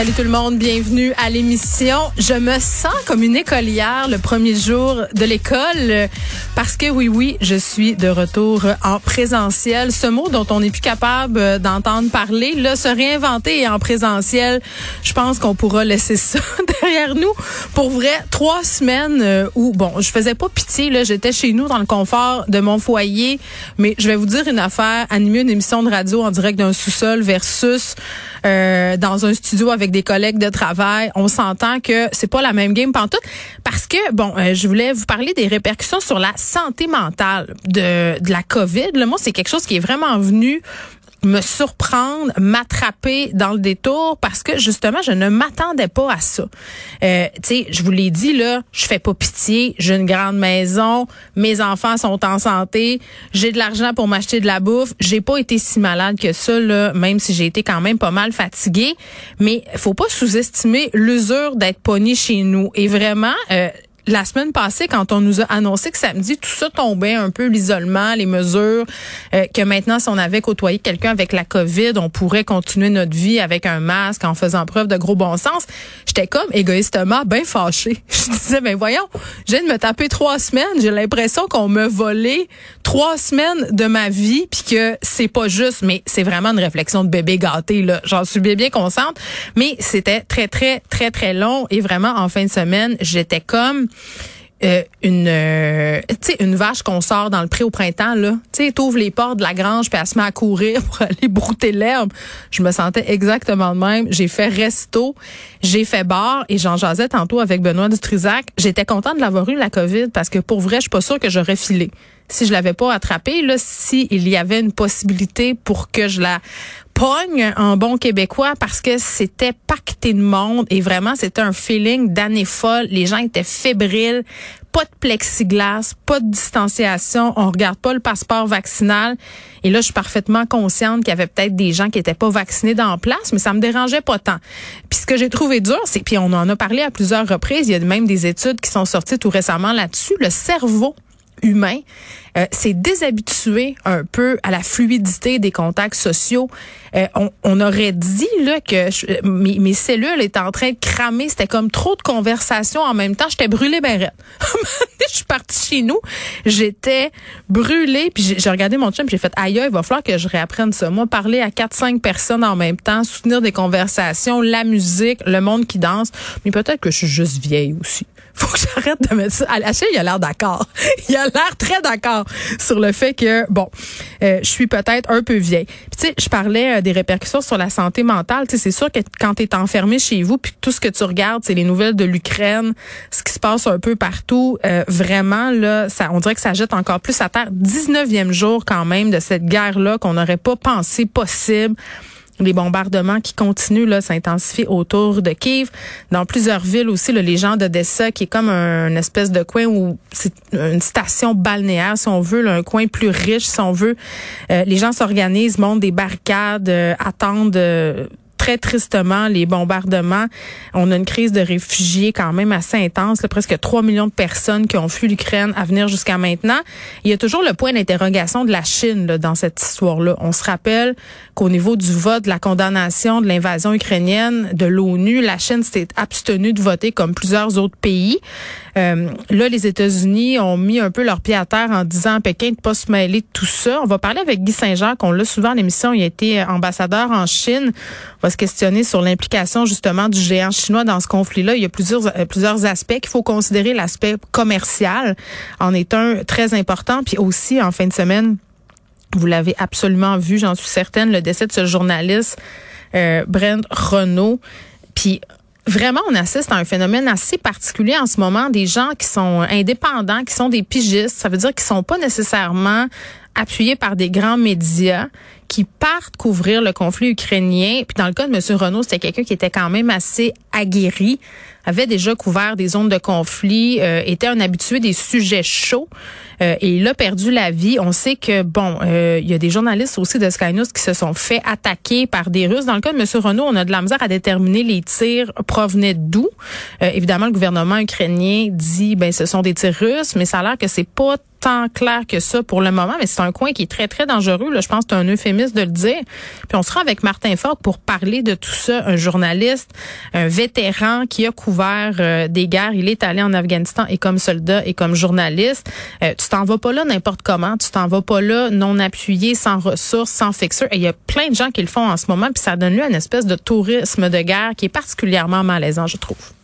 Salut tout le monde, bienvenue à l'émission. Je me sens comme une écolière le premier jour de l'école parce que oui, oui, je suis de retour en présentiel. Ce mot dont on n'est plus capable d'entendre parler, là, se réinventer en présentiel, je pense qu'on pourra laisser ça derrière nous. Pour vrai, trois semaines euh, où, bon, je faisais pas pitié, là, j'étais chez nous dans le confort de mon foyer, mais je vais vous dire une affaire, animer une émission de radio en direct d'un sous-sol versus euh, dans un studio avec des collègues de travail, on s'entend que c'est pas la même game pantoute parce que bon, euh, je voulais vous parler des répercussions sur la santé mentale de, de la COVID. Le moi, c'est quelque chose qui est vraiment venu me surprendre, m'attraper dans le détour parce que justement, je ne m'attendais pas à ça. Euh, tu sais, je vous l'ai dit là, je fais pas pitié, j'ai une grande maison, mes enfants sont en santé, j'ai de l'argent pour m'acheter de la bouffe, j'ai pas été si malade que ça là, même si j'ai été quand même pas mal fatiguée, mais faut pas sous-estimer l'usure d'être pogné chez nous. Et vraiment euh, la semaine passée, quand on nous a annoncé que samedi, tout ça tombait un peu, l'isolement, les mesures, euh, que maintenant, si on avait côtoyé quelqu'un avec la COVID, on pourrait continuer notre vie avec un masque en faisant preuve de gros bon sens. J'étais comme égoïstement bien fâchée. Je disais, ben voyons, je viens de me taper trois semaines, j'ai l'impression qu'on me volé trois semaines de ma vie, puis que c'est pas juste, mais c'est vraiment une réflexion de bébé gâté, là. J'en suis bien, bien consciente, mais c'était très, très, très, très long et vraiment, en fin de semaine, j'étais comme euh, une euh, une vache qu'on sort dans le pré au printemps là. Tu sais les portes de la grange puis elle se met à courir pour aller brouter l'herbe. Je me sentais exactement de même. J'ai fait resto j'ai fait bar et j'en jasais tantôt avec Benoît Dutrisac. J'étais contente de l'avoir eu la Covid parce que pour vrai je suis pas sûre que j'aurais filé si je l'avais pas attrapé là si il y avait une possibilité pour que je la pogne en bon québécois parce que c'était pacté de monde et vraiment c'était un feeling d'année folle. Les gens étaient fébriles, pas de plexiglas, pas de distanciation, on regarde pas le passeport vaccinal. Et là, je suis parfaitement consciente qu'il y avait peut-être des gens qui étaient pas vaccinés dans la place, mais ça me dérangeait pas tant. Puis ce que j'ai trouvé dur, c'est puis on en a parlé à plusieurs reprises, il y a même des études qui sont sorties tout récemment là-dessus, le cerveau humain euh, c'est déshabitué un peu à la fluidité des contacts sociaux. Euh, on, aurait dit là que mes, cellules étaient en train de cramer. C'était comme trop de conversations en même temps. J'étais brûlée ben Je suis partie chez nous. J'étais brûlée. Puis j'ai regardé mon chum. J'ai fait aïe, il va falloir que je réapprenne ça. Moi, parler à quatre cinq personnes en même temps, soutenir des conversations, la musique, le monde qui danse. Mais peut-être que je suis juste vieille aussi. Faut que j'arrête de mettre ça. La il a l'air d'accord. Il a l'air très d'accord sur le fait que, bon, euh, je suis peut-être un peu vieille. tu sais, je parlais euh, des répercussions sur la santé mentale. Tu sais, c'est sûr que quand tu es enfermé chez vous, puis tout ce que tu regardes, c'est les nouvelles de l'Ukraine, ce qui se passe un peu partout, euh, vraiment, là, ça, on dirait que ça jette encore plus à terre. 19e jour quand même de cette guerre-là qu'on n'aurait pas pensé possible les bombardements qui continuent là s'intensifier autour de Kiev, dans plusieurs villes aussi là, les gens d'Odessa qui est comme un, espèce de coin où c'est une station balnéaire si on veut, un coin plus riche si on veut. Euh, les gens s'organisent, montent des barricades, euh, attendent euh, très tristement les bombardements. On a une crise de réfugiés quand même assez intense, là, presque 3 millions de personnes qui ont fui l'Ukraine à venir jusqu'à maintenant. Il y a toujours le point d'interrogation de la Chine là, dans cette histoire-là. On se rappelle qu'au niveau du vote, de la condamnation de l'invasion ukrainienne de l'ONU, la Chine s'est abstenue de voter comme plusieurs autres pays. Euh, là, les États-Unis ont mis un peu leur pied à terre en disant à Pékin de pas se mêler de tout ça. On va parler avec Guy Saint-Jacques, on l'a souvent à l'émission, il a été ambassadeur en Chine. On va se questionner sur l'implication justement du géant chinois dans ce conflit-là. Il y a plusieurs, euh, plusieurs aspects qu'il faut considérer. L'aspect commercial en est un très important. Puis aussi, en fin de semaine, vous l'avez absolument vu, j'en suis certaine, le décès de ce journaliste, euh, Brent Renault. Puis Vraiment, on assiste à un phénomène assez particulier en ce moment, des gens qui sont indépendants, qui sont des pigistes, ça veut dire qu'ils sont pas nécessairement appuyés par des grands médias, qui partent couvrir le conflit ukrainien. Puis dans le cas de M. Renault, c'était quelqu'un qui était quand même assez aguerri, avait déjà couvert des zones de conflit, euh, était un habitué des sujets chauds euh, et il a perdu la vie. On sait que, bon, euh, il y a des journalistes aussi de Sky News qui se sont fait attaquer par des Russes. Dans le cas de M. Renault, on a de la misère à déterminer les tirs provenaient d'où. évidemment, le gouvernement ukrainien dit, ben, ce sont des tirs russes, mais ça a l'air que c'est pas tant clair que ça pour le moment, mais c'est un coin qui est très, très dangereux. Là. Je pense que c'est un euphémisme de le dire. Puis on sera avec Martin Fogg pour parler de tout ça, un journaliste, un vétéran qui a couvert euh, des guerres. Il est allé en Afghanistan et comme soldat et comme journaliste. Euh, tu t'en vas pas là n'importe comment. Tu t'en vas pas là non appuyé, sans ressources, sans fixeur. Et il y a plein de gens qui le font en ce moment, puis ça donne lieu à une espèce de tourisme de guerre qui est particulièrement malaisant, je trouve.